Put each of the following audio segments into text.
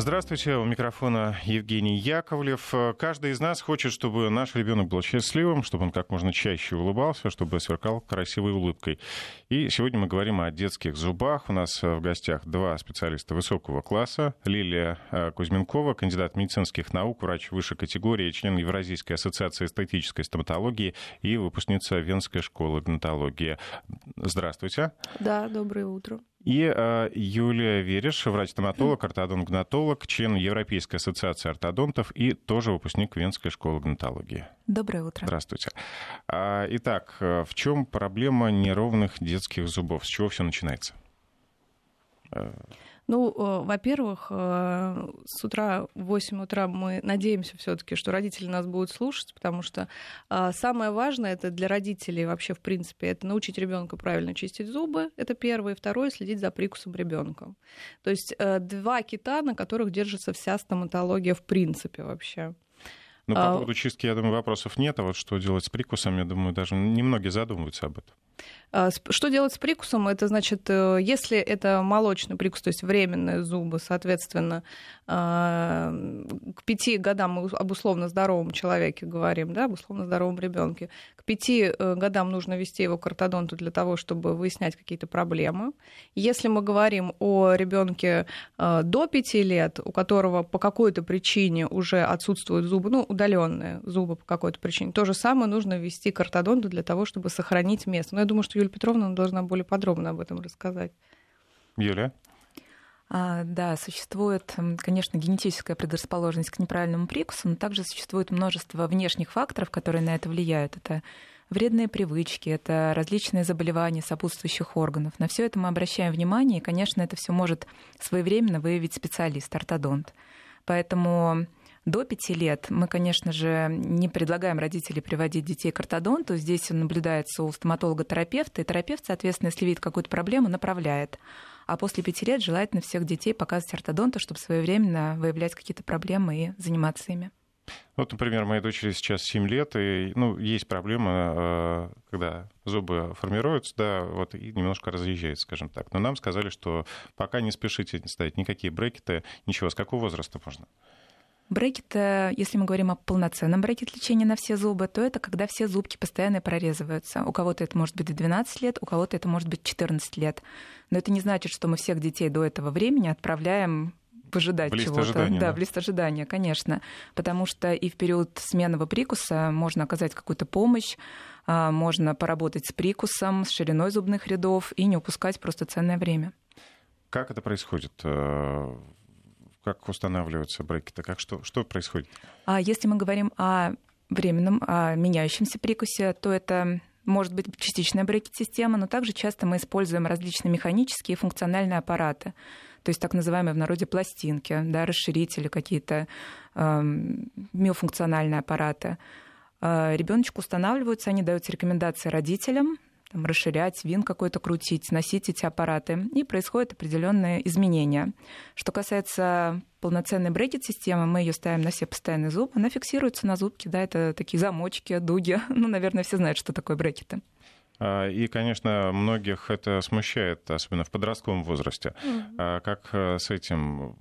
Здравствуйте, у микрофона Евгений Яковлев. Каждый из нас хочет, чтобы наш ребенок был счастливым, чтобы он как можно чаще улыбался, чтобы сверкал красивой улыбкой. И сегодня мы говорим о детских зубах. У нас в гостях два специалиста высокого класса. Лилия э, Кузьменкова, кандидат медицинских наук, врач высшей категории, член Евразийской ассоциации эстетической стоматологии и выпускница Венской школы донтологии. Здравствуйте. Да, доброе утро. И э, Юлия Вереш, врач-стоматолог, ортодонт-гнатолог, член Европейской ассоциации ортодонтов и тоже выпускник Венской школы гнатологии. Доброе утро. Здравствуйте. А, итак, э, в чем проблема неровных детских зубов? С чего все начинается? Ну, э, во-первых, э, с утра в 8 утра мы надеемся все таки что родители нас будут слушать, потому что э, самое важное это для родителей вообще, в принципе, это научить ребенка правильно чистить зубы, это первое. И второе, следить за прикусом ребенка. То есть два кита, на которых держится вся стоматология в принципе вообще. Ну, по а... поводу чистки, я думаю, вопросов нет. А вот что делать с прикусом, я думаю, даже немногие задумываются об этом. А, что делать с прикусом? Это значит, э, если это молочный прикус, то есть временные зубы, соответственно, а, к пяти годам мы об условно здоровом человеке говорим, да, об условно здоровом ребенке. К пяти э, годам нужно вести его к ортодонту для того, чтобы выяснять какие-то проблемы. Если мы говорим о ребенке э, до пяти лет, у которого по какой-то причине уже отсутствуют зубы, ну, удаленные зубы по какой-то причине, то же самое нужно вести к ортодонту для того, чтобы сохранить место. Но я думаю, что Юлия Петровна должна более подробно об этом рассказать. Юлия? А, да, существует, конечно, генетическая предрасположенность к неправильному прикусу, но также существует множество внешних факторов, которые на это влияют. Это вредные привычки, это различные заболевания сопутствующих органов. На все это мы обращаем внимание, и, конечно, это все может своевременно выявить специалист, ортодонт. Поэтому до пяти лет мы, конечно же, не предлагаем родителей приводить детей к ортодонту. Здесь он наблюдается у стоматолога-терапевта, и терапевт, соответственно, если видит какую-то проблему, направляет. А после пяти лет желательно всех детей показывать ортодонту, чтобы своевременно выявлять какие-то проблемы и заниматься ими. Вот, например, моей дочери сейчас 7 лет, и ну, есть проблема, э, когда зубы формируются, да, вот, и немножко разъезжается, скажем так. Но нам сказали, что пока не спешите ставить никакие брекеты, ничего. С какого возраста можно? Брекет, э, если мы говорим о полноценном брекет лечении на все зубы, то это когда все зубки постоянно прорезываются. У кого-то это может быть 12 лет, у кого-то это может быть 14 лет. Но это не значит, что мы всех детей до этого времени отправляем выжидать чего-то. Да, да, в лист ожидания, конечно. Потому что и в период сменного прикуса можно оказать какую-то помощь, а, можно поработать с прикусом, с шириной зубных рядов и не упускать просто ценное время. Как это происходит? Как устанавливаются брекеты? Как что, что происходит? А если мы говорим о временном, о меняющемся прикусе, то это может быть частичная брекет-система, но также часто мы используем различные механические и функциональные аппараты, то есть так называемые в народе пластинки, да, расширители, какие-то э, миофункциональные аппараты. Э, ребеночку устанавливаются, они даются рекомендации родителям, там, расширять, вин какой-то крутить, носить эти аппараты, и происходят определенные изменения. Что касается полноценной брекет-системы, мы ее ставим на все постоянные зубы, она фиксируется на зубке, да, это такие замочки, дуги, ну, наверное, все знают, что такое брекеты. А, и, конечно, многих это смущает, особенно в подростковом возрасте. Mm-hmm. Как э, с этим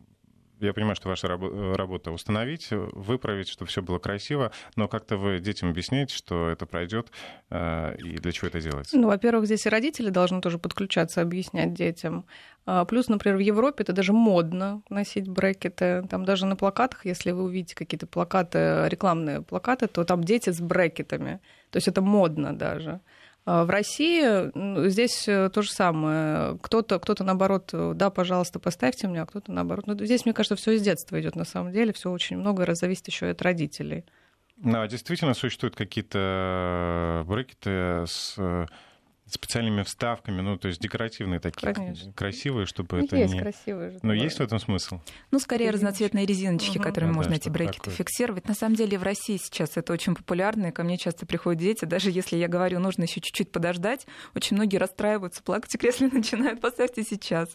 я понимаю, что ваша работа установить, выправить, чтобы все было красиво, но как-то вы детям объясняете, что это пройдет э, и для чего это делается? Ну, во-первых, здесь и родители должны тоже подключаться, объяснять детям. А, плюс, например, в Европе это даже модно носить брекеты. Там даже на плакатах, если вы увидите какие-то плакаты, рекламные плакаты, то там дети с брекетами. То есть это модно даже. А в России здесь э, то же самое. Кто-то, кто-то наоборот, да, пожалуйста, поставьте мне, а кто-то наоборот. Но ну, здесь, мне кажется, все из детства идет на самом деле, все очень много раз зависит еще от родителей. Да, действительно существуют какие-то брекеты с э, специальными вставками, ну, то есть декоративные такие, Конечно. красивые, чтобы ну, это есть не... красивые же. Но есть в этом смысл? Ну, скорее разноцветные резиночки, угу. которыми а, можно да, эти брекеты такое. фиксировать. На самом деле в России сейчас это очень популярно, и ко мне часто приходят дети, даже если я говорю, нужно еще чуть-чуть подождать, очень многие расстраиваются, плакать в кресле начинают, поставьте сейчас.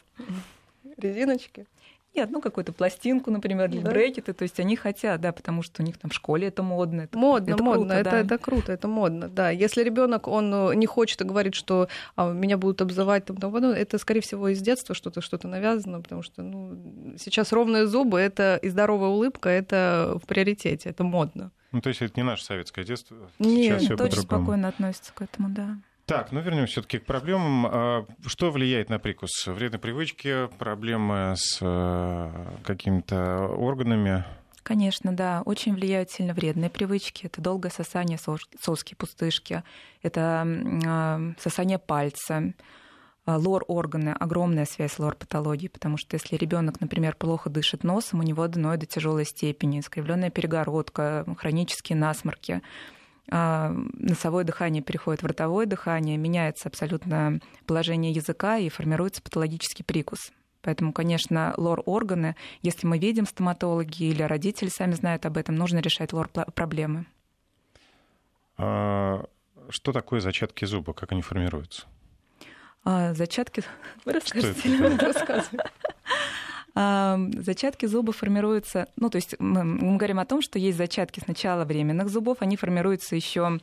Резиночки? Нет, ну какую-то пластинку, например, для да. брекеты, то есть они хотят, да, потому что у них там в школе это модно. Это, модно, это модно, круто, это, да. это круто, это модно, да. Если ребенок он э, не хочет и говорит, что а, меня будут обзывать, там, там, это, скорее всего, из детства что-то что-то навязано, потому что ну, сейчас ровные зубы это и здоровая улыбка это в приоритете, это модно. Ну, то есть это не наше советское детство. Нет, Сейчас очень спокойно относится к этому, да. Так, ну вернемся все-таки к проблемам. А, что влияет на прикус? Вредные привычки, проблемы с э, какими-то органами? Конечно, да. Очень влияют сильно вредные привычки. Это долгое сосание соски, пустышки, это а, сосание пальца, а, лор-органы, огромная связь с лор-патологией, потому что если ребенок, например, плохо дышит носом, у него аденоид до тяжелой степени, искривленная перегородка, хронические насморки, носовое дыхание переходит в ротовое дыхание, меняется абсолютно положение языка и формируется патологический прикус. Поэтому, конечно, лор-органы, если мы видим стоматологи или родители сами знают об этом, нужно решать лор-проблемы. А что такое зачатки зуба? Как они формируются? А, зачатки... Вы расскажете или рассказывать? Зачатки зуба формируются, ну, то есть мы, мы говорим о том, что есть зачатки сначала временных зубов, они формируются еще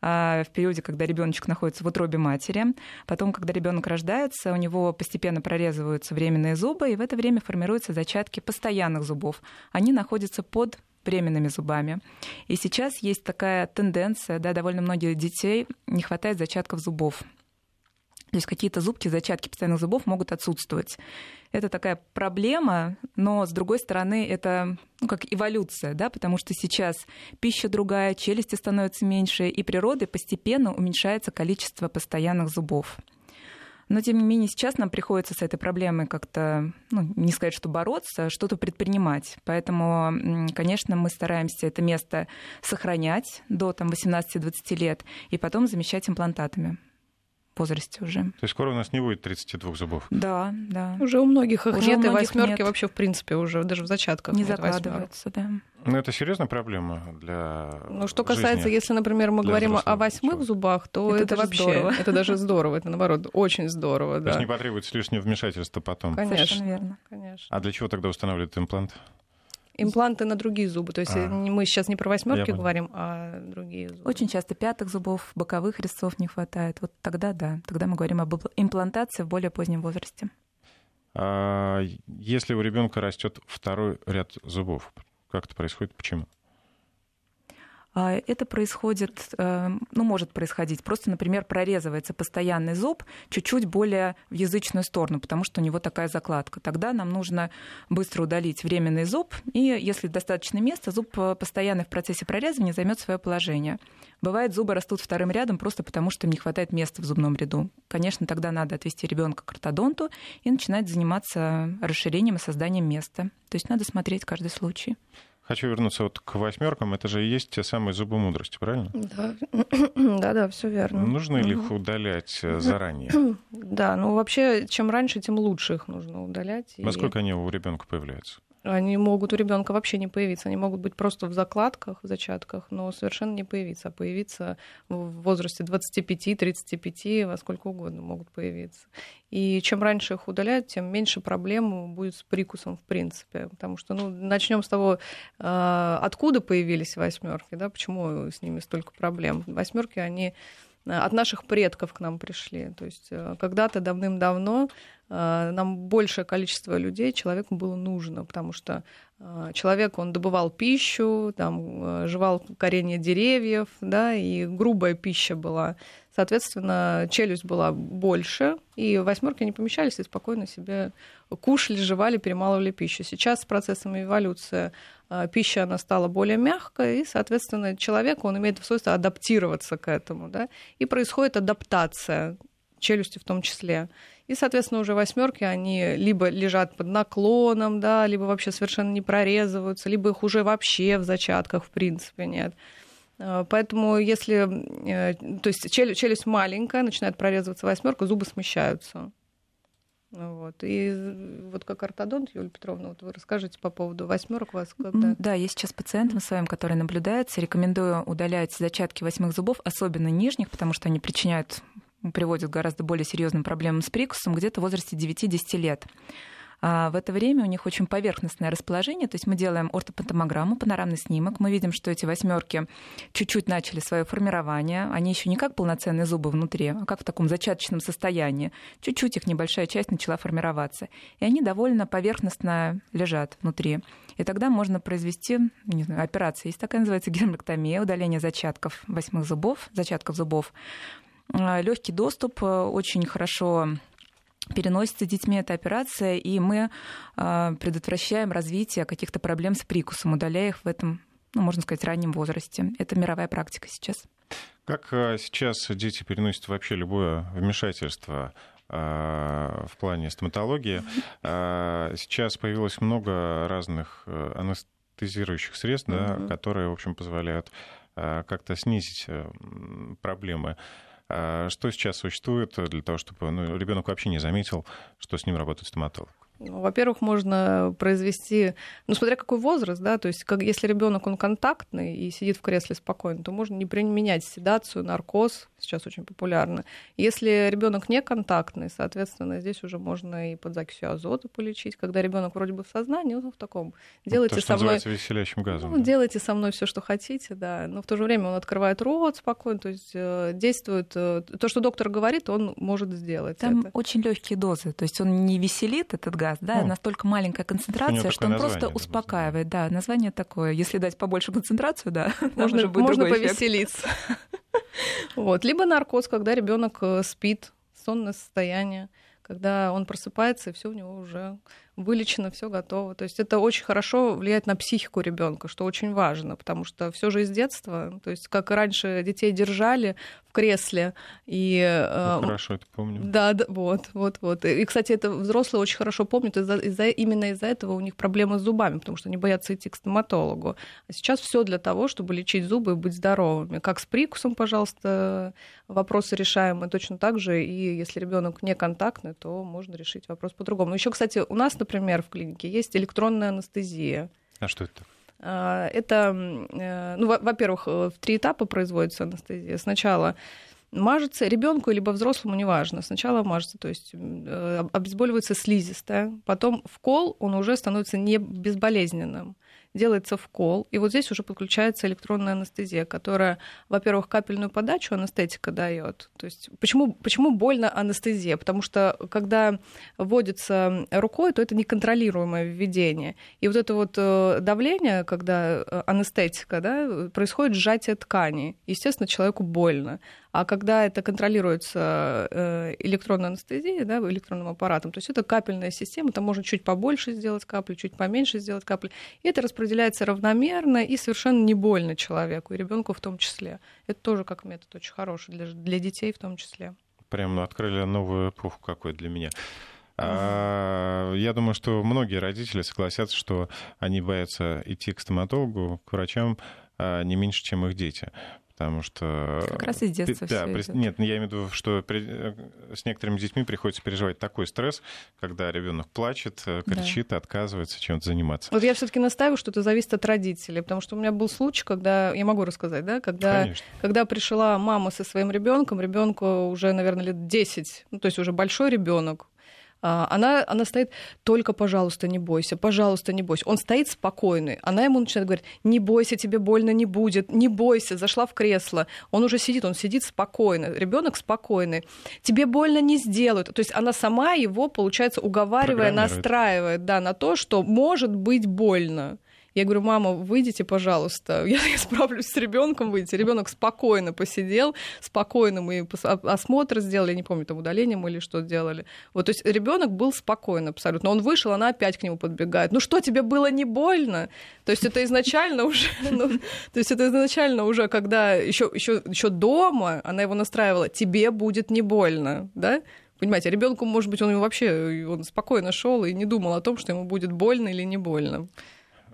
а, в периоде, когда ребеночек находится в утробе матери. Потом, когда ребенок рождается, у него постепенно прорезываются временные зубы, и в это время формируются зачатки постоянных зубов. Они находятся под временными зубами. И сейчас есть такая тенденция, да, довольно многих детей не хватает зачатков зубов. То есть какие-то зубки, зачатки постоянных зубов могут отсутствовать. Это такая проблема, но с другой стороны это ну, как эволюция, да, потому что сейчас пища другая, челюсти становятся меньше, и природой постепенно уменьшается количество постоянных зубов. Но, тем не менее, сейчас нам приходится с этой проблемой как-то, ну, не сказать, что бороться, а что-то предпринимать. Поэтому, конечно, мы стараемся это место сохранять до там, 18-20 лет и потом замещать имплантатами возрасте уже. То есть скоро у нас не будет 32 зубов? Да, да. Уже у многих их уже нет, и восьмерки вообще, в принципе, уже даже в зачатках не закладываются, да. Ну, это серьезная проблема для Ну, что касается, жизни, если, например, мы говорим о восьмых человека. зубах, то это, это вообще, здорово. это даже здорово, это, наоборот, очень здорово, да. То есть не потребуется лишнего вмешательства потом. Конечно, верно. Конечно. А для чего тогда устанавливают имплант? Импланты на другие зубы. То есть а, мы сейчас не про восьмерки говорим, а другие зубы. Очень часто пятых зубов, боковых резцов не хватает. Вот тогда да, тогда мы говорим об имплантации в более позднем возрасте. А если у ребенка растет второй ряд зубов, как это происходит? Почему? А, это происходит, э, ну, может происходить. Просто, например, прорезывается постоянный зуб чуть-чуть более в язычную сторону, потому что у него такая закладка. Тогда нам нужно быстро удалить временный зуб, и если достаточно места, зуб э, постоянно в процессе прорезывания займет свое положение. Бывает, зубы растут вторым рядом просто потому, что им не хватает места в зубном ряду. Конечно, тогда надо отвести ребенка к ортодонту и начинать заниматься расширением и созданием места. То есть надо смотреть каждый случай. Хочу вернуться вот к восьмеркам. Это же и есть те самые зубы мудрости, правильно? Да, да, да, все верно. Нужно ли их удалять э, заранее? Да, ну вообще, чем раньше, тем лучше их нужно удалять. Во сколько они у ребенка появляются? Они могут у ребенка вообще не появиться. Они могут быть просто в закладках, в зачатках, но совершенно не появиться. А появиться в возрасте 25-35, во сколько угодно могут появиться. И чем раньше их удаляют, тем меньше проблем будет с прикусом в принципе. Потому что, ну, начнем с того, а, откуда появились восьмерки, да, почему с ними столько проблем. Восьмерки, они от наших предков к нам пришли. То есть э, когда-то давным-давно нам большее количество людей человеку было нужно, потому что э, человек, он добывал пищу, там, жевал коренья деревьев, да, и грубая пища была. Соответственно, челюсть была больше, и восьмерки не помещались и спокойно себе кушали, жевали, перемалывали пищу. Сейчас с процессом эволюции пища она стала более мягкой, и, соответственно, человек, он имеет свойство адаптироваться к этому, да, и происходит адаптация челюсти в том числе. И, соответственно, уже восьмерки, они либо лежат под наклоном, да, либо вообще совершенно не прорезываются, либо их уже вообще в зачатках, в принципе, нет. А, поэтому если, э, то есть челюсть, челюсть маленькая, начинает прорезываться восьмерка, зубы смещаются. Вот. И вот как ортодонт, Юлия Петровна, вот вы расскажите по поводу восьмерок вас когда. Да, есть сейчас пациентам своим, которые наблюдаются. Рекомендую удалять зачатки восьмых зубов, особенно нижних, потому что они причиняют приводят к гораздо более серьезным проблемам с прикусом где-то в возрасте 9-10 лет. А в это время у них очень поверхностное расположение, то есть мы делаем ортопатомограмму, панорамный снимок, мы видим, что эти восьмерки чуть-чуть начали свое формирование, они еще не как полноценные зубы внутри, а как в таком зачаточном состоянии. Чуть-чуть их небольшая часть начала формироваться. И они довольно поверхностно лежат внутри. И тогда можно произвести не знаю, операция. Есть такая называется гермектомия, удаление зачатков восьмых зубов, зачатков зубов. А, Легкий доступ, э, очень хорошо переносится детьми эта операция, и мы а, предотвращаем развитие каких-то проблем с прикусом, удаляя их в этом, ну, можно сказать, раннем возрасте. Это мировая практика сейчас. Как э, сейчас дети переносят вообще любое вмешательство в плане стоматологии? Сейчас появилось много разных э, анестезирующих средств, да, которые, в общем, позволяют как-то снизить проблемы. А что сейчас существует для того, чтобы ну, ребенок вообще не заметил, что с ним работает стоматолог? Ну, во-первых, можно произвести, ну, смотря какой возраст, да, то есть как, если ребенок он контактный и сидит в кресле спокойно, то можно не применять седацию, наркоз, сейчас очень популярно. Если ребенок не контактный, соответственно, здесь уже можно и под закисью азота полечить, когда ребенок вроде бы в сознании, он в таком. Делайте ну, то, со мной веселящим газом. Ну, да. делайте со мной все, что хотите, да. Но в то же время он открывает рот спокойно, то есть э, действует э, то, что доктор говорит, он может сделать. Там это. очень легкие дозы, то есть он не веселит этот газ газ, да, ну, настолько маленькая концентрация, что он просто успокаивает. Да, название такое. Если дать побольше концентрацию, да, можно, может быть можно повеселиться. Вот. Либо наркоз, когда ребенок э, спит, сонное состояние, когда он просыпается, и все у него уже вылечено, все готово. То есть это очень хорошо влияет на психику ребенка, что очень важно, потому что все же из детства, то есть как раньше детей держали в кресле и ну, хорошо это помню. Да, да, вот, вот, вот. И, кстати, это взрослые очень хорошо помнят, из-за, из-за, именно из-за этого у них проблемы с зубами, потому что они боятся идти к стоматологу. А сейчас все для того, чтобы лечить зубы и быть здоровыми. Как с прикусом, пожалуйста, вопросы решаемы точно так же, и если ребенок не контактный, то можно решить вопрос по-другому. Но еще, кстати, у нас, например, в клинике есть электронная анестезия. А что это? А, это, э, ну, во-первых, э, в три этапа производится анестезия. Сначала мажется ребенку либо взрослому, неважно. Сначала мажется, то есть э, обезболивается слизистая, потом в кол он уже становится не безболезненным делается вкол, и вот здесь уже подключается электронная анестезия, которая, во-первых, капельную подачу анестетика дает. То есть почему, почему больно анестезия? Потому что когда вводится рукой, то это неконтролируемое введение. И вот это вот э, давление, когда э, анестетика, да, происходит сжатие ткани. Естественно, человеку больно. А когда это контролируется э, электронной анестезией, да, электронным аппаратом, то есть это капельная система, там можно чуть побольше сделать капли, чуть поменьше сделать капли. И это распределяется равномерно и совершенно не больно человеку, и ребенку в том числе. Это тоже как метод очень хороший для, для детей в том числе. Прям открыли новую эпоху какой для меня. А, я думаю, что многие родители согласятся, что они боятся идти к стоматологу, к врачам а, не меньше, чем их дети потому что... Как раз из детства да, при... Нет, ну, я имею в виду, что при... Э, с некоторыми детьми приходится переживать такой стресс, когда ребенок плачет, э, кричит, да. отказывается чем-то заниматься. Вот я все-таки настаиваю, что это зависит от родителей, потому что у меня был случай, когда, я могу рассказать, да, когда, когда пришла мама со своим ребенком, ребенку уже, наверное, лет 10, ну, то есть уже большой ребенок, она, она стоит, только, пожалуйста, не бойся, пожалуйста, не бойся. Он стоит спокойный. Она ему начинает говорить, не бойся, тебе больно не будет, не бойся, зашла в кресло. Он уже сидит, он сидит спокойно, ребенок спокойный. Тебе больно не сделают. То есть она сама его, получается, уговаривая, настраивает да, на то, что может быть больно. Я говорю, мама, выйдите, пожалуйста, я, я справлюсь с ребенком, выйдите. Ребенок спокойно посидел, спокойно мы осмотр сделали, я не помню, там удаление мы или что делали. Вот, то есть ребенок был спокойно абсолютно. Он вышел, она опять к нему подбегает. Ну что, тебе было не больно? То есть это изначально уже, ну, то есть это изначально уже, когда еще, еще, еще дома она его настраивала, тебе будет не больно, да? Понимаете, ребенку, может быть, он вообще он спокойно шел и не думал о том, что ему будет больно или не больно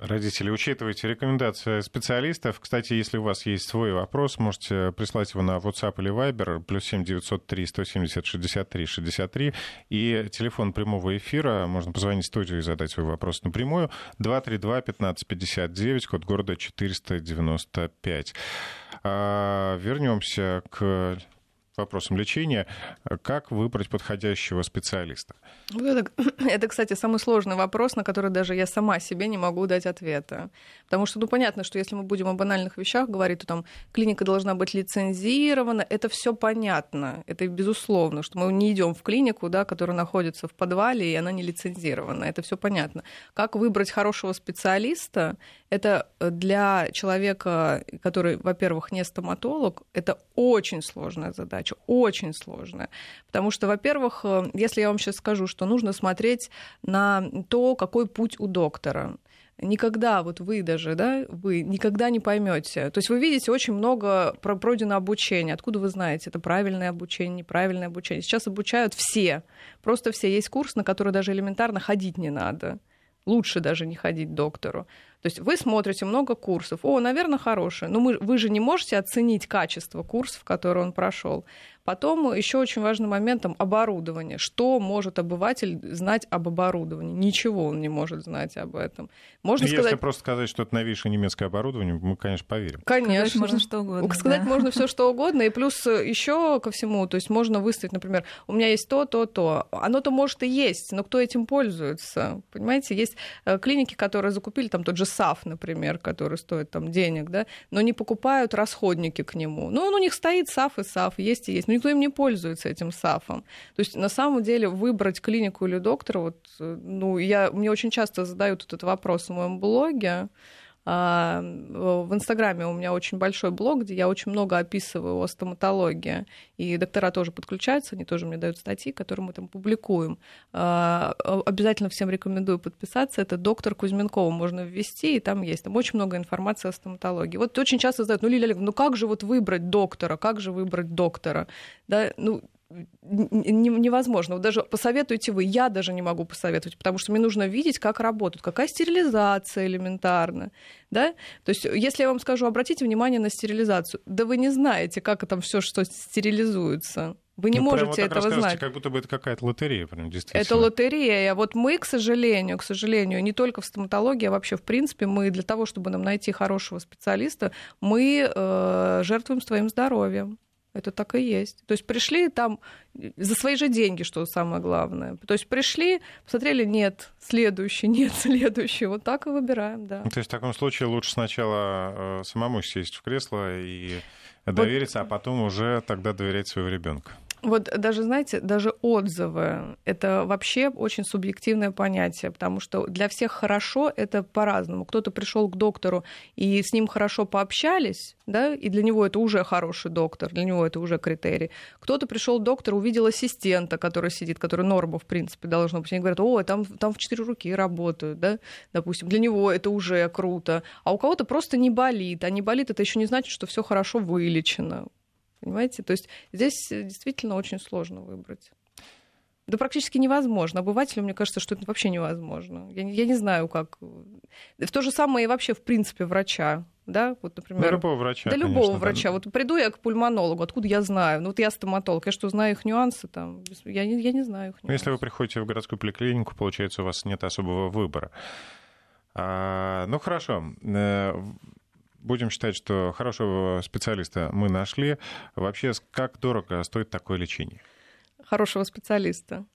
родители, учитывайте рекомендации специалистов. Кстати, если у вас есть свой вопрос, можете прислать его на WhatsApp или Viber, плюс 7 903 170 63 63. И телефон прямого эфира, можно позвонить в студию и задать свой вопрос напрямую, 232 1559, код города 495. А, вернемся к вопросам лечения. Как выбрать подходящего специалиста? Это, это, кстати, самый сложный вопрос, на который даже я сама себе не могу дать ответа. Потому что, ну, понятно, что если мы будем о банальных вещах говорить, то там клиника должна быть лицензирована. Это все понятно. Это безусловно, что мы не идем в клинику, да, которая находится в подвале, и она не лицензирована. Это все понятно. Как выбрать хорошего специалиста? Это для человека, который, во-первых, не стоматолог, это очень сложная задача, очень сложная. Потому что, во-первых, э, если я вам сейчас скажу, что нужно смотреть на то, какой путь у доктора никогда вот вы даже, да, вы никогда не поймете. То есть вы видите очень много пройдено обучения. Откуда вы знаете, это правильное обучение, неправильное обучение? Сейчас обучают все. Просто все. Есть курс, на который даже элементарно ходить не надо. Лучше даже не ходить к доктору. То есть вы смотрите много курсов. О, наверное, хорошие. Но мы, вы же не можете оценить качество курсов, которые он прошел. Потом еще очень важным моментом оборудование. Что может обыватель знать об оборудовании? Ничего он не может знать об этом. Можно Если сказать... просто сказать, что это новейшее немецкое оборудование, мы, конечно, поверим. Конечно. Сказать можно что угодно. Сказать да. можно все что угодно. И плюс еще ко всему, то есть можно выставить, например, у меня есть то, то, то. Оно-то может и есть, но кто этим пользуется? Понимаете, есть э, клиники, которые закупили там тот же САФ, например, который стоит там денег, да, но не покупают расходники к нему. Ну, он у них стоит САФ и САФ, есть и есть никто им не пользуется этим САФом. То есть на самом деле выбрать клинику или доктора, вот, э, ну, я, мне очень часто задают этот вопрос в моем блоге, в Инстаграме у меня очень большой блог, где я очень много описываю о стоматологии. И доктора тоже подключаются, они тоже мне дают статьи, которые мы там публикуем. А, обязательно всем рекомендую подписаться. Это доктор Кузьменкова можно ввести, и там есть. Там очень много информации о стоматологии. Вот очень часто задают, ну, Лилия ну как же вот выбрать доктора? Как же выбрать доктора? Да, ну, невозможно. Вот даже посоветуйте вы, я даже не могу посоветовать, потому что мне нужно видеть, как работают, какая стерилизация элементарно. Да? То есть, если я вам скажу, обратите внимание на стерилизацию, да вы не знаете, как там все, что стерилизуется. Вы не ну, можете вот этого знать. Как будто бы это какая-то лотерея, прям действительно. Это лотерея. А вот мы, к сожалению, к сожалению, не только в стоматологии, а вообще в принципе, мы для того, чтобы нам найти хорошего специалиста, мы э, жертвуем своим здоровьем. Это так и есть. То есть пришли там за свои же деньги, что самое главное. То есть пришли, посмотрели, нет, следующий, нет, следующий. Вот так и выбираем, да. То есть в таком случае лучше сначала э, самому сесть в кресло и довериться, вот. а потом уже тогда доверять своего ребенка. Вот даже, знаете, даже отзывы — это вообще очень субъективное понятие, потому что для всех хорошо — это по-разному. Кто-то пришел к доктору и с ним хорошо пообщались, да, и для него это уже хороший доктор, для него это уже критерий. Кто-то пришел к доктору, увидел ассистента, который сидит, который норма, в принципе, должно быть. Они говорят, о, там, там в четыре руки работают, да, допустим. Для него это уже круто. А у кого-то просто не болит. А не болит, это еще не значит, что все хорошо вылечено. Понимаете? То есть здесь действительно очень сложно выбрать. Да практически невозможно. Обывателю, мне кажется, что это вообще невозможно. Я, я не знаю, как. В то же самое и вообще, в принципе, врача. Да, вот, например. Да, любого врача. Да, конечно, любого врача. Вот приду я к пульмонологу, откуда я знаю? Ну, вот я стоматолог, я что, знаю их нюансы там? Я не, я не знаю их нюансы. Ну, если вы приходите в городскую поликлинику, получается, у вас нет особого выбора. А, ну, хорошо. Будем считать, что хорошего специалиста мы нашли. Вообще, как дорого стоит такое лечение? Хорошего специалиста.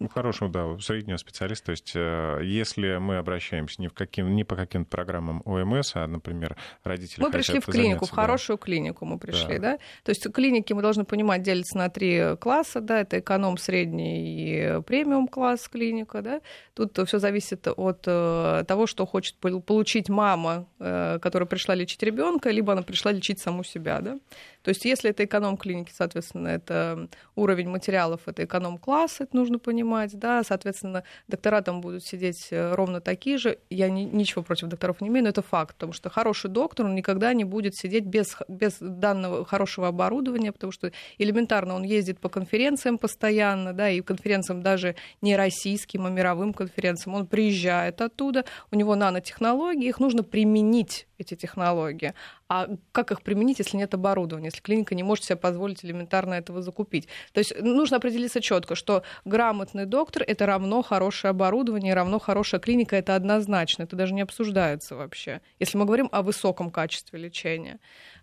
Ну, хорошего, да, среднего специалиста. То есть, э, если мы обращаемся не, в каким, не по каким-то программам ОМС, а, например, родители Мы пришли в клинику, в хорошую да. клинику мы пришли, да. да? То есть клиники, мы должны понимать, делятся на три класса, да, это эконом, средний и премиум класс клиника, да. Тут все зависит от э, того, что хочет получить мама, э, которая пришла лечить ребенка, либо она пришла лечить саму себя, да. То есть если это эконом-клиники, соответственно, это уровень материалов, это эконом-класс, это нужно понимать, да, соответственно, доктора там будут сидеть э, ровно такие же. Я ни, ничего против докторов не имею, но это факт, потому что хороший доктор, он никогда не будет сидеть без, без данного хорошего оборудования, потому что элементарно он ездит по конференциям постоянно, да, и конференциям даже не российским, а мировым конференциям. Он приезжает оттуда, у него нанотехнологии, их нужно применить эти технологии. А как их применить, если нет оборудования, если клиника не может себе позволить элементарно этого закупить? То есть нужно определиться четко, что грамотный доктор это равно хорошее оборудование, равно хорошая клиника, это однозначно, это даже не обсуждается вообще, если мы говорим о высоком качестве лечения.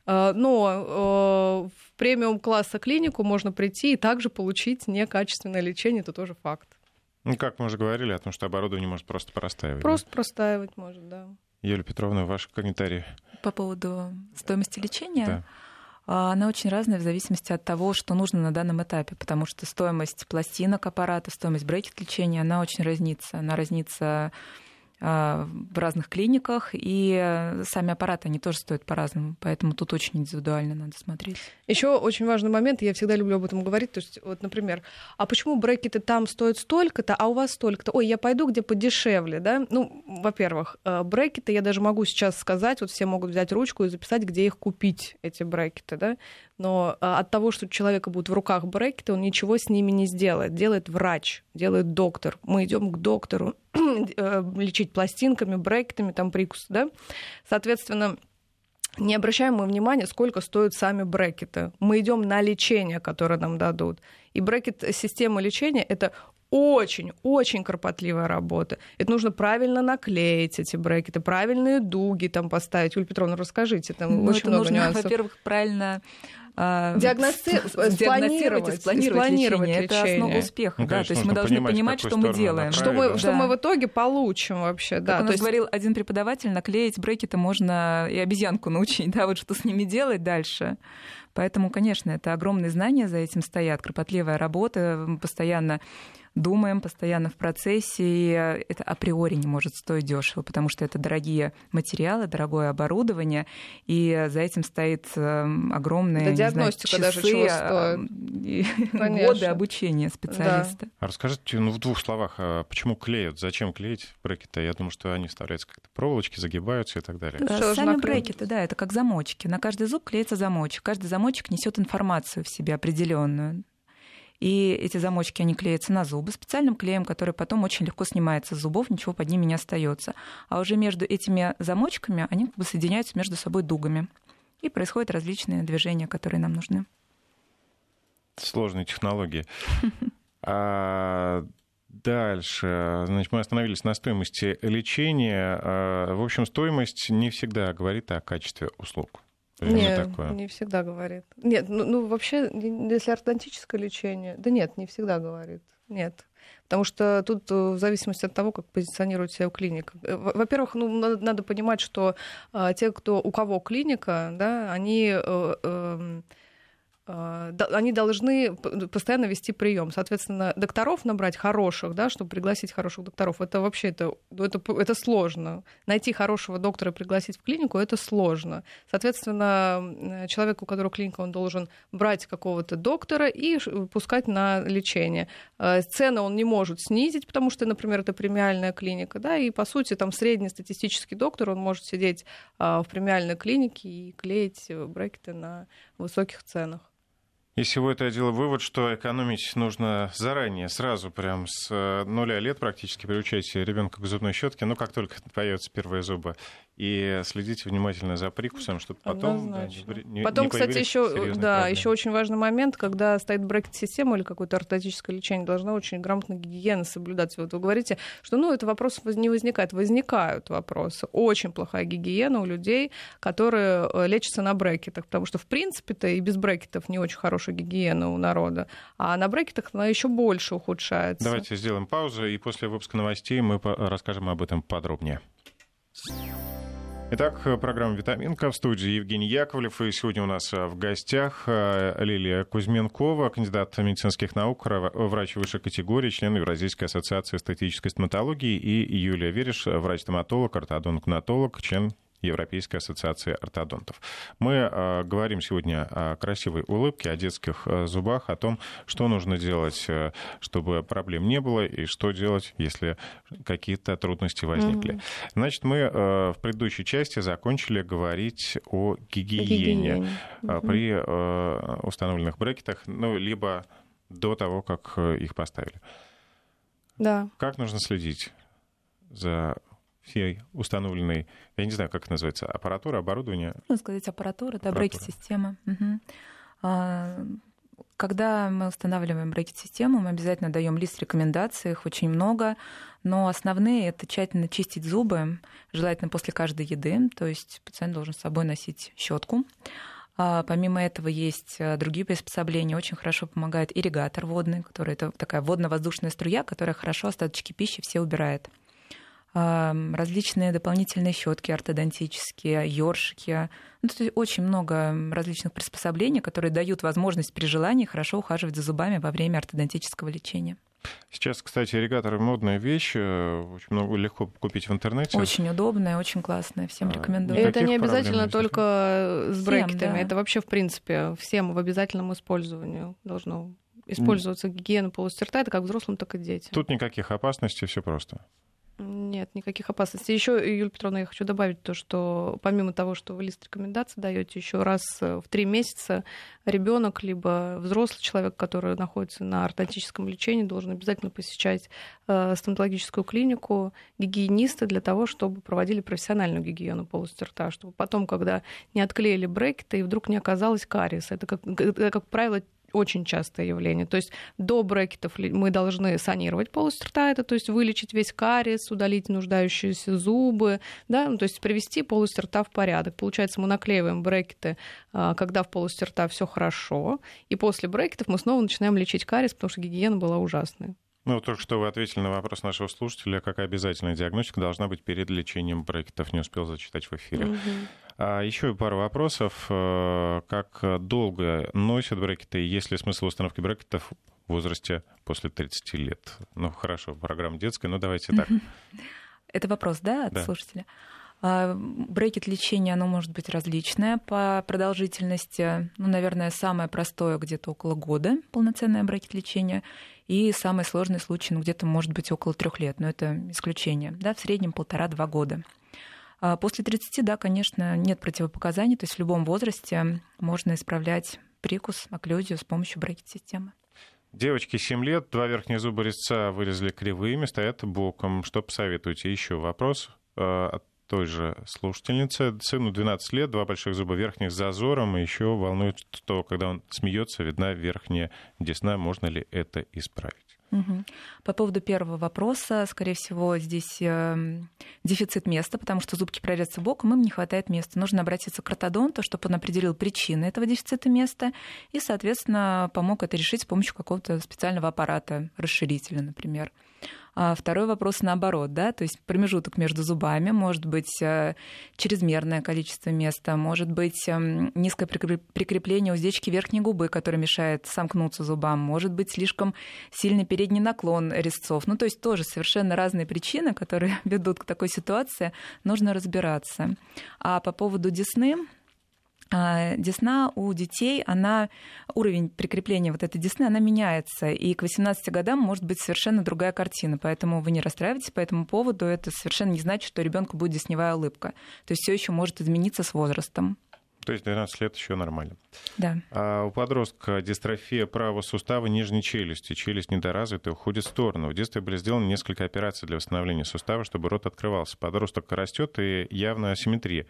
А, но э, в премиум класса клинику можно прийти и также получить некачественное лечение, это тоже факт. Ну, как мы уже говорили о том, что оборудование может просто простаивать. Просто да? простаивать может, да. Юлия Петровна, ваши комментарии? По поводу стоимости лечения? Да. А, она очень разная в зависимости от того, что нужно на данном этапе, потому что стоимость пластинок аппарата, стоимость брекет лечения, она очень разнится. Она разнится в разных клиниках, и сами аппараты, они тоже стоят по-разному, поэтому тут очень индивидуально надо смотреть. Еще очень важный момент, я всегда люблю об этом говорить, то есть, вот, например, а почему брекеты там стоят столько-то, а у вас столько-то? Ой, я пойду где подешевле, да? Ну, во-первых, э, брекеты я даже могу сейчас сказать, вот все могут взять ручку и записать, где их купить, эти брекеты, да? Но а, от того, что у человека будут в руках брекеты, он ничего с ними не сделает. Делает врач, делает доктор. Мы идем к доктору э, лечить пластинками, брекетами, там прикус, да? Соответственно, не обращаем мы внимания, сколько стоят сами брекеты. Мы идем на лечение, которое нам дадут. И брекет-система лечения — это очень-очень кропотливая работа. Это нужно правильно наклеить эти брекеты, правильные дуги там поставить. Юлия Петровна, расскажите, там ну, очень это много нужно, нюансов. Во-первых, правильно а, Диагности... спланировать, и спланировать, лечение. лечение. Это основа успеха. Ну, конечно, да, то есть мы должны понимать, что мы делаем. Что мы, да. что мы в итоге получим вообще. Да, как у нас есть... говорил один преподаватель, наклеить брекеты можно и обезьянку научить, да, вот что с ними делать дальше. Поэтому, конечно, это огромные знания за этим стоят, кропотливая работа, постоянно думаем постоянно в процессе, и это априори не может стоить дешево, потому что это дорогие материалы, дорогое оборудование, и за этим стоит эм, огромные да, диагностика знаю, часы, даже чего стоит. годы обучения специалиста. Да. А расскажите, ну, в двух словах, а почему клеют? Зачем клеить брекеты? Я думаю, что они вставляются как-то проволочки, загибаются и так далее. Что Сами брекеты, да, это как замочки. На каждый зуб клеится замочек. Каждый замочек несет информацию в себе определенную. И эти замочки, они клеятся на зубы специальным клеем, который потом очень легко снимается с зубов, ничего под ними не остается. А уже между этими замочками они как бы соединяются между собой дугами. И происходят различные движения, которые нам нужны. Сложные технологии. А дальше, значит, мы остановились на стоимости лечения. А, в общем, стоимость не всегда говорит о качестве услуг. Нет, такое? не всегда говорит. Нет, ну, ну вообще, если ортодонтическое лечение, да нет, не всегда говорит. Нет. Потому что тут э, в зависимости от того, как позиционирует себя клиника. Э, во-первых, ну, надо, надо понимать, что а, те, кто, у кого клиника, да, они э, э, они должны постоянно вести прием. Соответственно, докторов набрать хороших, да, чтобы пригласить хороших докторов, это вообще это, ну, это, это сложно. Найти хорошего доктора и пригласить в клинику, это сложно. Соответственно, человек, у которого клиника, он должен брать какого-то доктора и пускать на лечение. А, цены он не может снизить, потому что, например, это премиальная клиника, да, и, по сути, там среднестатистический доктор, он может сидеть а, в премиальной клинике и клеить брекеты на высоких ценах. Из всего этого дело вывод, что экономить нужно заранее, сразу, прям с э, нуля лет практически приучать ребенка к зубной щетке, ну, как только появятся первые зубы, и следите внимательно за прикусом, чтобы потом да, не, Потом, кстати, еще, да, еще очень важный момент, когда стоит брекет-система или какое-то ортодонтическое лечение, должна очень грамотно гигиена соблюдаться. Вот вы говорите, что, ну, это вопрос не возникает. Возникают вопросы. Очень плохая гигиена у людей, которые э, лечатся на брекетах, потому что, в принципе-то, и без брекетов не очень хорошая гигиена у народа. А на брекетах она еще больше ухудшается. Давайте сделаем паузу, и после выпуска новостей мы расскажем об этом подробнее. Итак, программа «Витаминка» в студии Евгений Яковлев. И сегодня у нас э, в гостях э, Лилия Кузьменкова, кандидат медицинских наук, врач высшей категории, член Евразийской ассоциации эстетической стоматологии, и Юлия Вериш, врач-стоматолог, ортодонт-гнатолог, член Европейской ассоциации ортодонтов. Мы э, говорим сегодня о красивой улыбке, о детских э, зубах, о том, что нужно делать, э, чтобы проблем не было, и что делать, если какие-то трудности возникли. Mm-hmm. Значит, мы э, в предыдущей части закончили говорить о гигиене, гигиене. Mm-hmm. при э, установленных брекетах, ну, либо до того, как э, их поставили. Да. Как нужно следить за всей установленной, я не знаю, как это называется, аппаратура, оборудование? Можно сказать, аппаратура, да, брекет-система. Угу. Когда мы устанавливаем брекет-систему, мы обязательно даем лист рекомендаций, их очень много, но основные — это тщательно чистить зубы, желательно после каждой еды, то есть пациент должен с собой носить щетку. А помимо этого есть э, другие приспособления. Очень хорошо помогает ирригатор водный, который это такая водно-воздушная струя, которая хорошо остаточки пищи все убирает различные дополнительные щетки ортодонтические, ёршики. Ну, то есть очень много различных приспособлений, которые дают возможность при желании хорошо ухаживать за зубами во время ортодонтического лечения. Сейчас, кстати, ирригаторы модная вещь, э, очень много легко купить в интернете. Очень удобная, очень классная, всем а, рекомендую. Это не обязательно только с брекетами, да. это вообще в принципе всем в обязательном использовании должно использоваться гигиена полости рта, это как взрослым, так и детям. Тут никаких опасностей, все просто. Нет, никаких опасностей. Еще, Юлия Петровна, я хочу добавить то, что помимо того, что вы лист рекомендаций даете, еще раз в три месяца ребенок либо взрослый человек, который находится на ортодонтическом лечении, должен обязательно посещать э, стоматологическую клинику, гигиениста для того, чтобы проводили профессиональную гигиену полости рта, чтобы потом, когда не отклеили брекеты и вдруг не оказалось кариеса. Это, как, как правило, очень частое явление. То есть до брекетов мы должны санировать полость рта, это то есть вылечить весь кариес, удалить нуждающиеся зубы, да, ну, то есть привести полость рта в порядок. Получается, мы наклеиваем брекеты, а, когда в полости рта все хорошо, и после брекетов мы снова начинаем лечить кариес, потому что гигиена была ужасная. Ну, только что вы ответили на вопрос нашего слушателя, какая обязательная диагностика должна быть перед лечением брекетов. Не успел зачитать в эфире. Угу. А еще пару вопросов. Э, как долго носят брекеты? Есть ли смысл установки брекетов в возрасте после 30 лет? Ну, хорошо, программа детская, но давайте так. Это вопрос, да, от да. слушателя? А, брекет лечения, оно может быть различное по продолжительности. Ну, наверное, самое простое где-то около года полноценное брекет лечения. И самый сложный случай, ну, где-то может быть около трех лет, но это исключение. Да, в среднем полтора-два года. А после 30, да, конечно, нет противопоказаний, то есть в любом возрасте можно исправлять прикус, окклюзию с помощью брекет-системы. Девочки 7 лет, два верхних зуба резца вырезали кривыми, стоят боком. Что посоветуете? Еще вопрос а, от той же слушательницы. Сыну 12 лет, два больших зуба верхних с зазором, и еще волнует, что когда он смеется, видна верхняя десна. Можно ли это исправить? Угу. По поводу первого вопроса, скорее всего, здесь э, дефицит места, потому что зубки прорезаются боком, им не хватает места. Нужно обратиться к ортодонту, чтобы он определил причины этого дефицита места и, соответственно, помог это решить с помощью какого-то специального аппарата, расширителя, например. А второй вопрос наоборот, да, то есть промежуток между зубами, может быть э, чрезмерное количество места, может быть эм, низкое прикрепление уздечки верхней губы, которое мешает сомкнуться зубам, может быть слишком сильный передний наклон резцов. Ну, то есть тоже совершенно разные причины, которые ведут к такой ситуации, нужно разбираться. А по поводу десны, десна у детей, она, уровень прикрепления вот этой десны, она меняется, и к 18 годам может быть совершенно другая картина, поэтому вы не расстраивайтесь по этому поводу, это совершенно не значит, что ребенку будет десневая улыбка. То есть все еще может измениться с возрастом. То есть 12 лет еще нормально. Да. А у подростка дистрофия правого сустава нижней челюсти. Челюсть недоразвитая, уходит в сторону. В детстве были сделаны несколько операций для восстановления сустава, чтобы рот открывался. Подросток растет и явная асимметрия.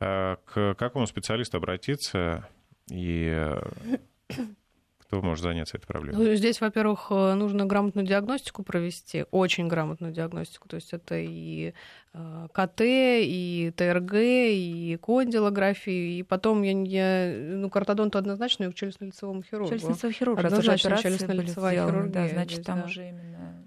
А к какому специалисту обратиться и э, кто может заняться этой проблемой? Ну, здесь, во-первых, э, нужно грамотную диагностику провести, очень грамотную диагностику. То есть это и э, КТ, и ТРГ, и кондилография, и потом я, я ну, к ортодонту однозначно и к челюстно-лицевому хирургу. Челюстно-лицевой хирург, однозначно челюстно-лицевая хирургия. Да, значит, там да. уже именно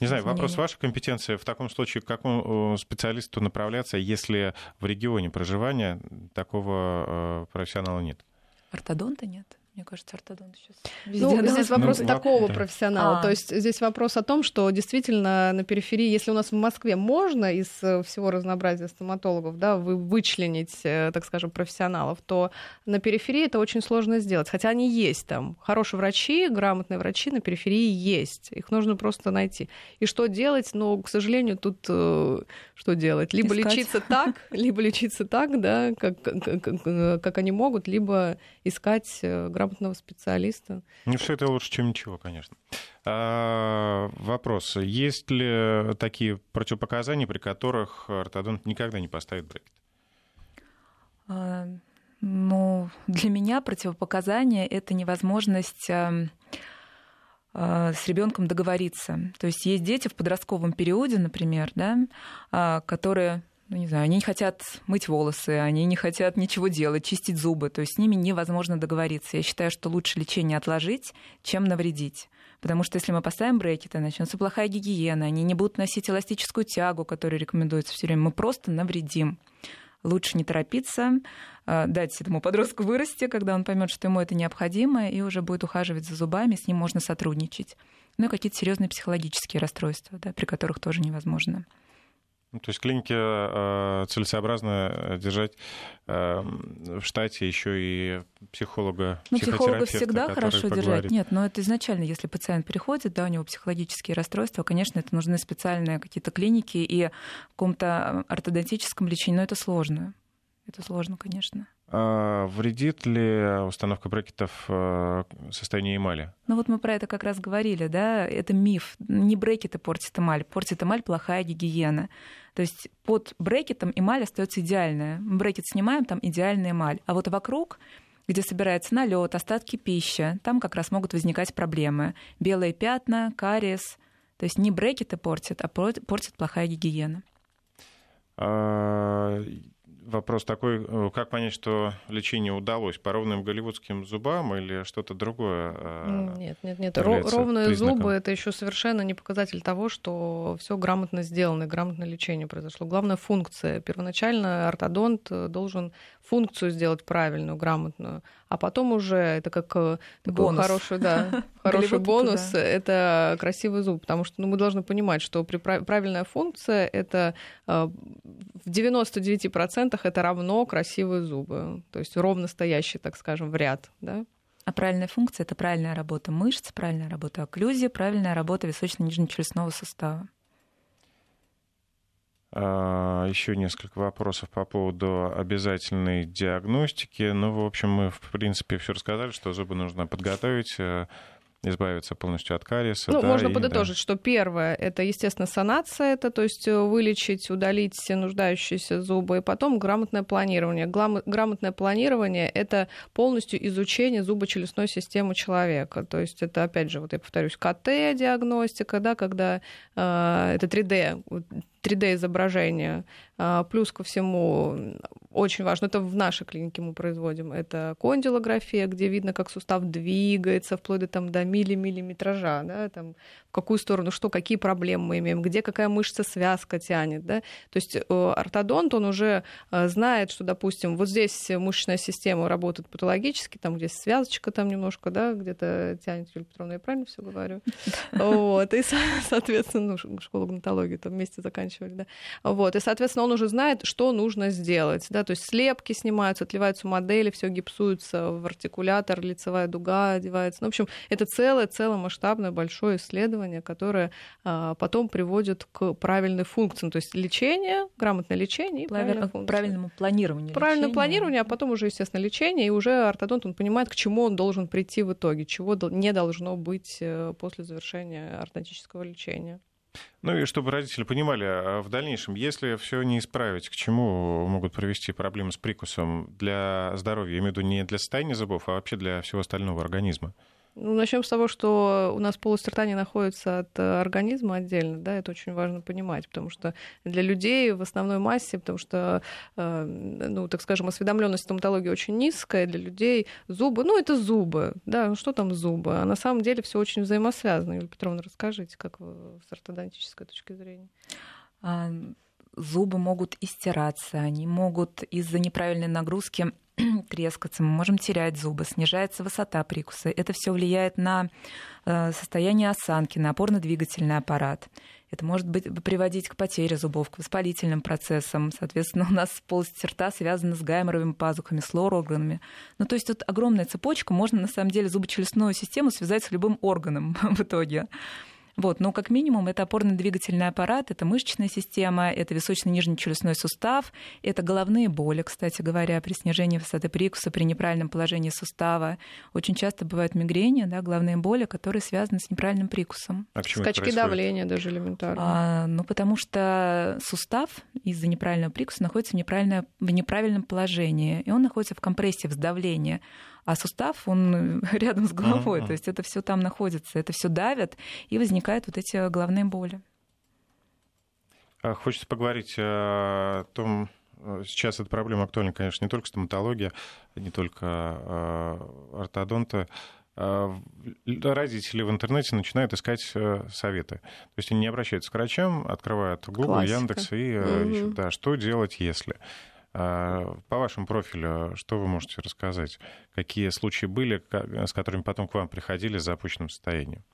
не знаю, вопрос вашей компетенции. В таком случае к какому специалисту направляться, если в регионе проживания такого э, профессионала нет? Ортодонта нет? Мне кажется, ортодонт сейчас везде. Ну, здесь вопрос ну, такого да. профессионала. А. То есть здесь вопрос о том, что действительно на периферии, если у нас в Москве можно из э, всего разнообразия стоматологов да, вы вычленить, э, так скажем, профессионалов, то на периферии это очень сложно сделать. Хотя они есть там. Хорошие врачи, грамотные врачи на периферии есть. Их нужно просто найти. И что делать? Ну, к сожалению, тут э, что делать? Либо Искать. лечиться так, либо лечиться так, да, как, как, как они могут, либо искать грамотных грамотного специалиста. Ну, все это лучше, чем ничего, конечно. А, вопрос. Есть ли такие противопоказания, при которых ортодонт никогда не поставит брекет? А, ну, для меня противопоказание — это невозможность а, а, с ребенком договориться. То есть есть дети в подростковом периоде, например, да, а, которые ну, не знаю, они не хотят мыть волосы, они не хотят ничего делать, чистить зубы. То есть с ними невозможно договориться. Я считаю, что лучше лечение отложить, чем навредить. Потому что если мы поставим брекеты, начнется плохая гигиена, они не будут носить эластическую тягу, которую рекомендуется все время. Мы просто навредим лучше не торопиться, а, дать этому подростку вырасти, когда он поймет, что ему это необходимо, и уже будет ухаживать за зубами, с ним можно сотрудничать. Ну и какие-то серьезные психологические расстройства, да, при которых тоже невозможно. Ну, то есть клиники э, целесообразно держать э, в штате еще и психолога, Ну, психолога всегда хорошо держать. Поговорит. Нет, но это изначально, если пациент приходит, да, у него психологические расстройства, конечно, это нужны специальные какие-то клиники и в каком-то ортодонтическом лечении, но это сложно. Это сложно, конечно. А вредит ли установка брекетов э, состоянию эмали? Ну вот мы про это как раз говорили, да, это миф. Не брекеты портят эмаль, портит эмаль плохая гигиена. То есть под брекетом эмаль остается идеальная. Брекет снимаем, там идеальная эмаль. А вот вокруг где собирается налет, остатки пищи, там как раз могут возникать проблемы. Белые пятна, кариес. То есть не брекеты портят, а портит плохая гигиена. Вопрос такой, э, как понять, что лечение удалось? По ровным голливудским зубам или что-то другое? Э, нет, нет, нет. Ровные признаком? зубы это еще совершенно не показатель того, что все грамотно сделано, грамотное лечение произошло. Главная функция. Первоначально ортодонт должен функцию сделать правильную, грамотную, а потом уже это как э, такой бонус. хороший, да, хороший бонус, это красивый зуб, потому что ну, мы должны понимать, что при правильная функция это в 99% это равно красивые зубы, то есть ровно стоящие, так скажем, в ряд, да. А правильная функция — это правильная работа мышц, правильная работа окклюзии, правильная работа височно-нижнечелюстного сустава. А, Еще несколько вопросов по поводу обязательной диагностики. Ну, в общем, мы, в принципе, все рассказали, что зубы нужно подготовить э, избавиться полностью от кариеса. Ну, да, можно и, подытожить, да. что первое это, естественно, санация, это, то есть э, вылечить, удалить все нуждающиеся зубы, и потом грамотное планирование. Грамотное планирование это полностью изучение зубочелюстной системы человека. То есть это, опять же, вот я повторюсь, КТ-диагностика, да, когда э, это 3D, 3D-изображение. А, плюс ко всему, очень важно, это в нашей клинике мы производим, это кондилография, где видно, как сустав двигается, вплоть до, там, до милли-миллиметража, да, там, какую сторону, что, какие проблемы мы имеем, где какая мышца связка тянет. Да? То есть э, ортодонт, он уже э, знает, что, допустим, вот здесь мышечная система работает патологически, там, где связочка там немножко, да, где-то тянет, Юлия я правильно все говорю? Вот, и, соответственно, ну, школу гнатологии там вместе заканчивали, да. Вот, и, соответственно, он уже знает, что нужно сделать, да, то есть слепки снимаются, отливаются модели, все гипсуется в артикулятор, лицевая дуга одевается. Ну, в общем, это целое, целое масштабное большое исследование, которое а, потом приводит к правильной функции. То есть лечение, грамотное лечение и Правиль... правильному планированию. Правильное планирование, а потом уже, естественно, лечение, и уже ортодонт, он понимает, к чему он должен прийти в итоге, чего не должно быть э, после завершения ортодонтического лечения. Ну и чтобы родители понимали, а в дальнейшем, если все не исправить, к чему могут привести проблемы с прикусом для здоровья, я имею в виду не для состояния зубов, а вообще для всего остального организма? Ну, начнем с того, что у нас полость рта не находится от э, организма отдельно, да, это очень важно понимать, потому что для людей в основной массе, потому что, э, ну, так скажем, осведомленность стоматологии очень низкая, для людей зубы, ну, это зубы, да, ну, что там зубы, а на самом деле все очень взаимосвязано. Юлия Петровна, расскажите, как вы с ортодонтической точки зрения? А, зубы могут истираться, они могут из-за неправильной нагрузки трескаться, мы можем терять зубы, снижается высота прикуса. Это все влияет на э, состояние осанки, на опорно-двигательный аппарат. Это может быть, приводить к потере зубов, к воспалительным процессам. Соответственно, у нас полость рта связана с гайморовыми пазухами, с лор-органами. Ну, то есть тут огромная цепочка. Можно, на самом деле, зубочелюстную систему связать с любым органом в итоге. Вот, но как минимум это опорно-двигательный аппарат, это мышечная система, это височно-нижний челюстной сустав, это головные боли, кстати говоря, при снижении высоты прикуса, при неправильном положении сустава. Очень часто бывают мигрени, да, головные боли, которые связаны с неправильным прикусом. А Скачки давления даже элементарно. А, ну, потому что сустав из-за неправильного прикуса находится в, неправильно, в неправильном положении, и он находится в компрессии, в сдавлении а сустав, он рядом с головой, то есть это все там находится, это все давит, и возникают вот эти головные боли. А хочется поговорить о том, сейчас эта проблема актуальна, конечно, не только стоматология, не только ортодонта, а, родители в интернете начинают искать э, советы. То есть они не обращаются к врачам, открывают Google, Классика. Яндекс и угу. ищут, да, что делать, если. А, по вашему профилю, что вы можете рассказать? Какие случаи были, с которыми потом к вам приходили с запущенным состоянием?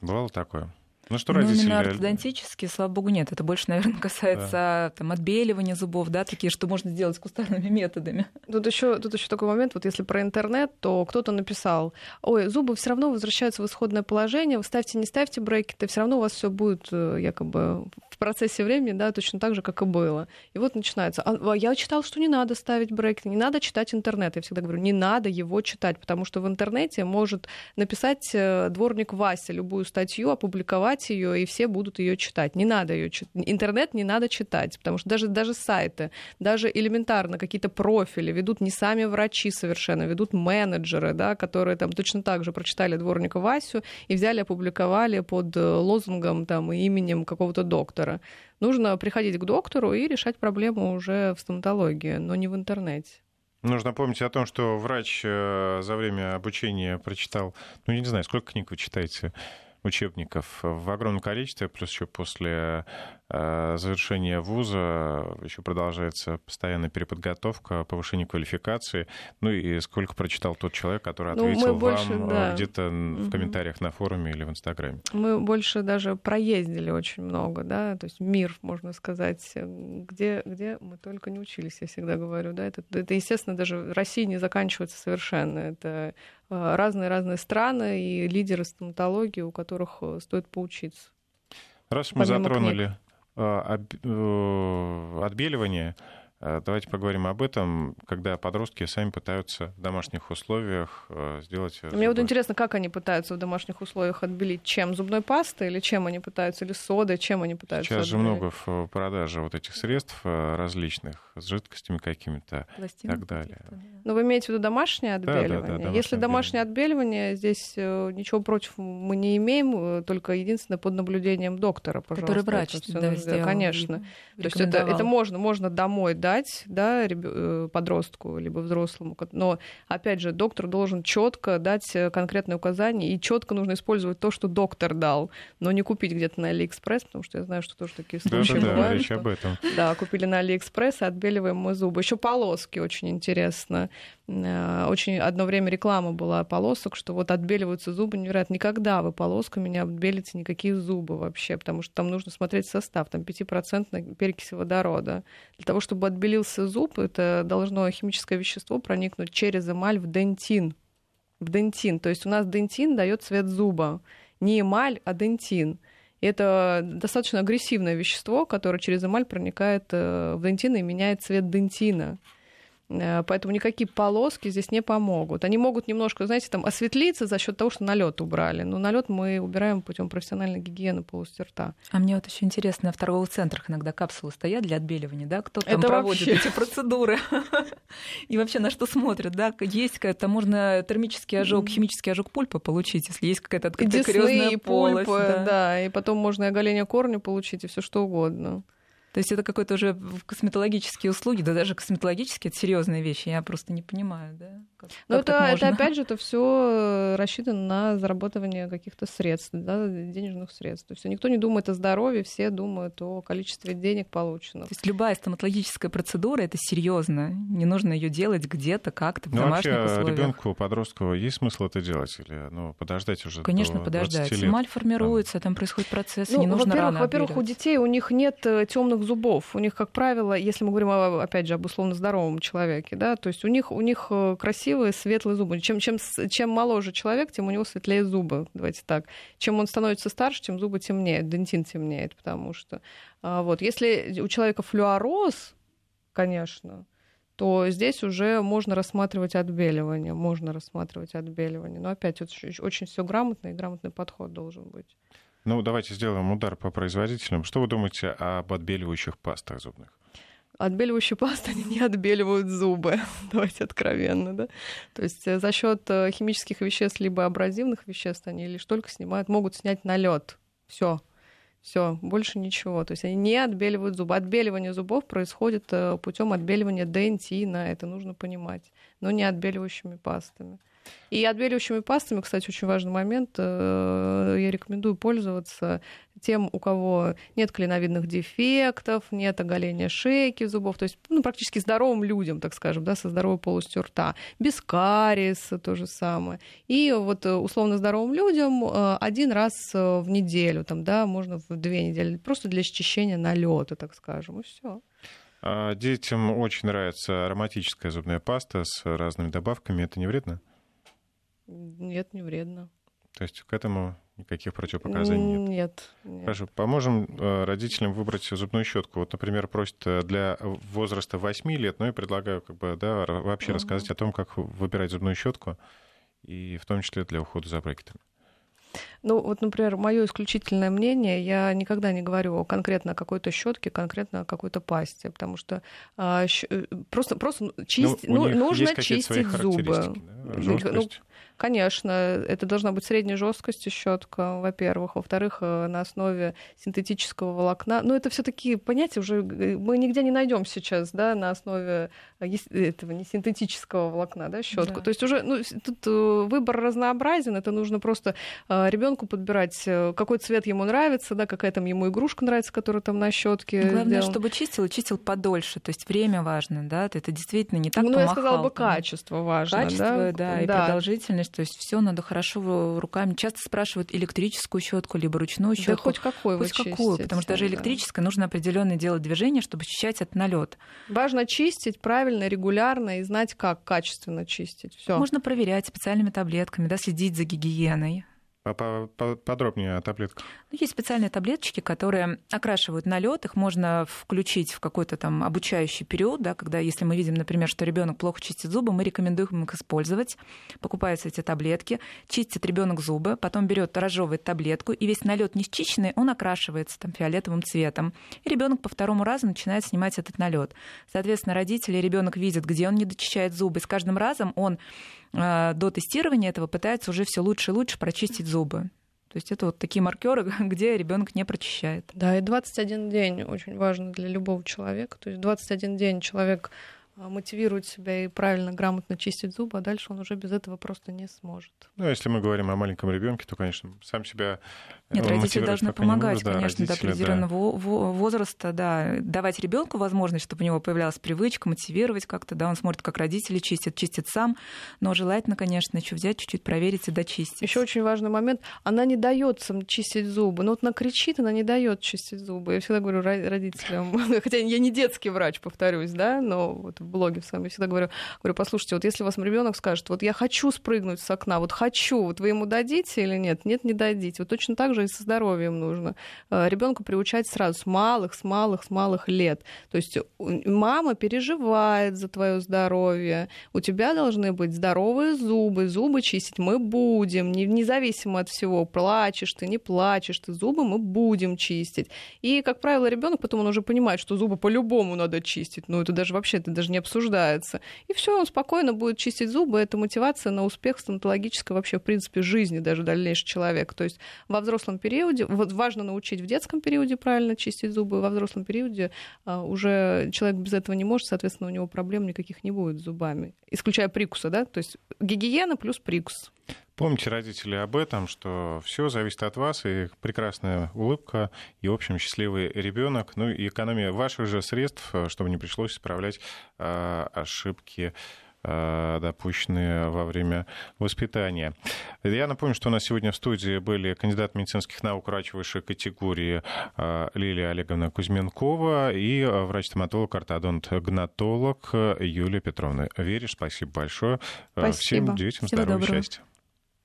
Бывало такое? Ну, что родители... Ну, именно ортодонтические, слава богу, нет. Это больше, наверное, касается да. там, отбеливания зубов, да, такие, что можно сделать кустарными методами. Тут еще, тут еще такой момент, вот если про интернет, то кто-то написал, ой, зубы все равно возвращаются в исходное положение, вы ставьте, не ставьте брекеты, все равно у вас все будет э, якобы в процессе времени, да, точно так же, как и было. И вот начинается. А, а я читал, что не надо ставить брекеты, не надо читать интернет. Я всегда говорю, не надо его читать, потому что в интернете может написать э, дворник Вася любую статью, опубликовать читать ее, и все будут ее читать. Не надо ее читать. Интернет не надо читать, потому что даже, даже сайты, даже элементарно какие-то профили ведут не сами врачи совершенно, ведут менеджеры, да, которые там точно так же прочитали дворника Васю и взяли, опубликовали под э, лозунгом там, и именем какого-то доктора. Нужно приходить к доктору и решать проблему уже в стоматологии, но не в интернете. Нужно помнить о том, что врач э, за время обучения прочитал, ну, не знаю, сколько книг вы читаете, учебников в огромном количестве, плюс еще после Э, завершения вуза еще продолжается постоянная переподготовка, повышение квалификации. Ну и сколько прочитал тот человек, который ну, ответил больше, вам э, да. где-то угу. в комментариях на форуме или в Инстаграме? Мы больше даже проездили очень много, да, то есть мир, можно сказать, где, где мы только не учились, я всегда говорю, да, это, это естественно, даже в России не заканчивается совершенно. Это разные-разные э, страны и лидеры стоматологии, у которых стоит поучиться. Раз мы затронули книг. Э, э, отбеливание Э, давайте поговорим об этом, когда подростки сами пытаются в домашних условиях э, сделать... Зубы. Мне вот интересно, как они пытаются в домашних условиях отбелить? Чем? Зубной пастой или чем они пытаются? Или содой? Чем они пытаются Сейчас отбелить? же много в продаже вот этих средств э, различных, с жидкостями какими-то и так далее. Да. Но вы имеете в виду домашнее отбеливание? Да, да, да, домашнее Если домашнее отбеливание, здесь ничего против мы не имеем, только единственное под наблюдением доктора, пожалуйста. Который врач, да, сделал, Конечно. То есть это, это можно, можно домой дать да, э, подростку либо взрослому. Но, опять же, доктор должен четко дать э, конкретные указания, и четко нужно использовать то, что доктор дал, но не купить где-то на Алиэкспресс, потому что я знаю, что тоже такие случаи да, да, бывают. Да, речь об этом. Да, купили на Алиэкспресс и отбеливаем мы зубы. Еще полоски очень интересно. Э, очень одно время реклама была полосок, что вот отбеливаются зубы невероятно. Никогда вы полосками не отбелите никакие зубы вообще, потому что там нужно смотреть состав, там 5% перекиси водорода. Для того, чтобы отбелился зуб, это должно химическое вещество проникнуть через эмаль в дентин. В дентин. То есть у нас дентин дает цвет зуба. Не эмаль, а дентин. Это достаточно агрессивное вещество, которое через эмаль проникает э, в дентин и меняет цвет дентина. Э, поэтому никакие полоски здесь не помогут. Они могут немножко, знаете, там осветлиться за счет того, что налет убрали. Но налет мы убираем путем профессиональной гигиены полости рта. А мне вот еще интересно, в торговых центрах иногда капсулы стоят для отбеливания, да? Кто там Это проводит вообще... эти процедуры? И вообще на что смотрят, да? Есть какая-то, можно термический ожог, химический ожог пульпа получить, если есть какая-то открытая кариозная полость. Да, и потом можно и оголение корня получить, и все что угодно. То есть это какой-то уже косметологические услуги, да даже косметологические это серьезные вещи, я просто не понимаю, да. Как, ну это, это опять же это все рассчитано на заработывание каких-то средств, да, денежных средств. То есть никто не думает о здоровье, все думают о количестве денег полученных. То есть любая стоматологическая процедура это серьезно, не нужно ее делать где-то как-то в ну, домашних вообще, условиях. ребенку, подростку есть смысл это делать или ну подождать уже? Конечно, подождать. Эмаль формируется, там происходит процесс, ну, не нужно во-первых, рано во-первых, у детей у них нет э, светлых зубов. У них, как правило, если мы говорим, опять же, об условно здоровом человеке, да, то есть у них, у них э, красивые светлые зубы. Чем, чем, чем моложе человек, тем у него светлее зубы, давайте так. Чем он становится старше, тем зубы темнеют, дентин темнеет, потому что... А, вот. Если у человека флюороз, конечно, то здесь уже можно рассматривать отбеливание, можно рассматривать отбеливание. Но опять очень, очень все грамотно и грамотный подход должен быть. Ну, давайте сделаем удар по производителям. Что вы думаете об отбеливающих пастах зубных? Отбеливающие пасты они не отбеливают зубы, давайте откровенно, да. То есть э, за счет э, химических веществ либо абразивных веществ они лишь только снимают, могут снять налет. Все, все, больше ничего. То есть они не отбеливают зубы. Отбеливание зубов происходит э, путем отбеливания дентина, это нужно понимать, но не отбеливающими пастами. И отбеливающими пастами, кстати, очень важный момент, э, я рекомендую пользоваться тем, у кого нет клиновидных дефектов, нет оголения шейки зубов, то есть ну, практически здоровым людям, так скажем, да, со здоровой полостью рта, без кариеса то же самое. И вот э, условно здоровым людям э, один раз в неделю, там, да, можно в две недели, просто для счищения налета, так скажем, и все. А детям очень нравится ароматическая зубная паста с разными добавками. Это не вредно? Нет, не вредно. То есть к этому никаких противопоказаний нет? Нет. нет. Хорошо. Поможем э, родителям выбрать зубную щетку. Вот, например, просят э, для возраста 8 лет, но я предлагаю как бы, да, вообще угу. рассказать о том, как выбирать зубную щетку, и в том числе для ухода за брекетами. Ну, вот, например, мое исключительное мнение, я никогда не говорю конкретно о какой-то щетке, конкретно о какой-то пасте, потому что а, щ... Э, просто, просто чистить, ну, ну, нужно чистить зубы. Да? Ну, Конечно, это должна быть средней жесткости щетка, во-первых. Во-вторых, э, на основе синтетического волокна. Но это все таки понятия уже э, мы нигде не найдем сейчас, да, на основе э, этого не синтетического волокна, да, щетку. Да. То есть уже ну, тут выбор разнообразен. Это нужно просто ребенку подбирать, какой цвет ему нравится, да, какая там ему игрушка нравится, которая там на щетке. Главное, сделан. чтобы чистил, чистил подольше. То есть время важно, да. Это действительно не так. Ну, помахал, я сказала бы, качество важно. Качество, да, да и да. продолжительность то есть все надо хорошо руками. Часто спрашивают электрическую щетку либо ручную щетку. Да хоть какую хоть вы какую, чистите, потому что даже электрическая да. нужно определенное делать движение, чтобы очищать от налет. Важно чистить правильно, регулярно и знать, как качественно чистить. Все. Можно проверять специальными таблетками, да, следить за гигиеной. Подробнее о таблетках. Ну, есть специальные таблеточки, которые окрашивают налет. Их можно включить в какой-то там обучающий период, да, когда, если мы видим, например, что ребенок плохо чистит зубы, мы рекомендуем их использовать. Покупаются эти таблетки, чистит ребенок зубы, потом берет разжевывает таблетку, и весь налет не счищенный, он окрашивается там фиолетовым цветом. И ребенок по второму разу начинает снимать этот налет. Соответственно, родители, ребенок видит, где он не дочищает зубы. И с каждым разом он до тестирования этого пытается уже все лучше и лучше прочистить зубы. То есть это вот такие маркеры, где ребенок не прочищает. Да, и 21 день очень важно для любого человека. То есть 21 день человек мотивирует себя и правильно, грамотно чистить зубы, а дальше он уже без этого просто не сможет. Ну, если мы говорим о маленьком ребенке, то, конечно, сам себя э, Нет, родители должны помогать, может, конечно, да, до определенного да. возраста, да, давать ребенку возможность, чтобы у него появлялась привычка, мотивировать как-то, да, он смотрит, как родители чистят, чистит сам, но желательно, конечно, еще взять чуть-чуть проверить и дочистить. Еще очень важный момент, она не дает сам чистить зубы, но вот она кричит, она не дает чистить зубы. Я всегда говорю родителям, хотя я не детский врач, повторюсь, да, но вот блоге в своем я всегда говорю, говорю, послушайте, вот если у вас ребенок скажет, вот я хочу спрыгнуть с окна, вот хочу, вот вы ему дадите или нет? Нет, не дадите. Вот точно так же и со здоровьем нужно. Э, Ребенка приучать сразу с малых, с малых, с малых лет. То есть мама переживает за твое здоровье, у тебя должны быть здоровые зубы, зубы чистить мы будем, независимо от всего, плачешь ты, не плачешь ты, зубы мы будем чистить. И, как правило, ребенок потом он уже понимает, что зубы по-любому надо чистить. Ну, это даже вообще, это даже не обсуждается. И все, он спокойно будет чистить зубы. Это мотивация на успех стоматологической вообще, в принципе, жизни даже дальнейшего человека. То есть во взрослом периоде, вот важно научить в детском периоде правильно чистить зубы, во взрослом периоде а, уже человек без этого не может, соответственно, у него проблем никаких не будет с зубами. Исключая прикуса, да? То есть гигиена плюс прикус. Помните, родители, об этом, что все зависит от вас, и прекрасная улыбка, и, в общем, счастливый ребенок, ну и экономия ваших же средств, чтобы не пришлось исправлять э, ошибки допущенные во время воспитания. Я напомню, что у нас сегодня в студии были кандидат медицинских наук врач высшей категории Лилия Олеговна Кузьменкова и врач-стоматолог, ортодонт-гнатолог Юлия Петровна. Веришь, спасибо большое. Спасибо. Всем детям здоровья и счастья.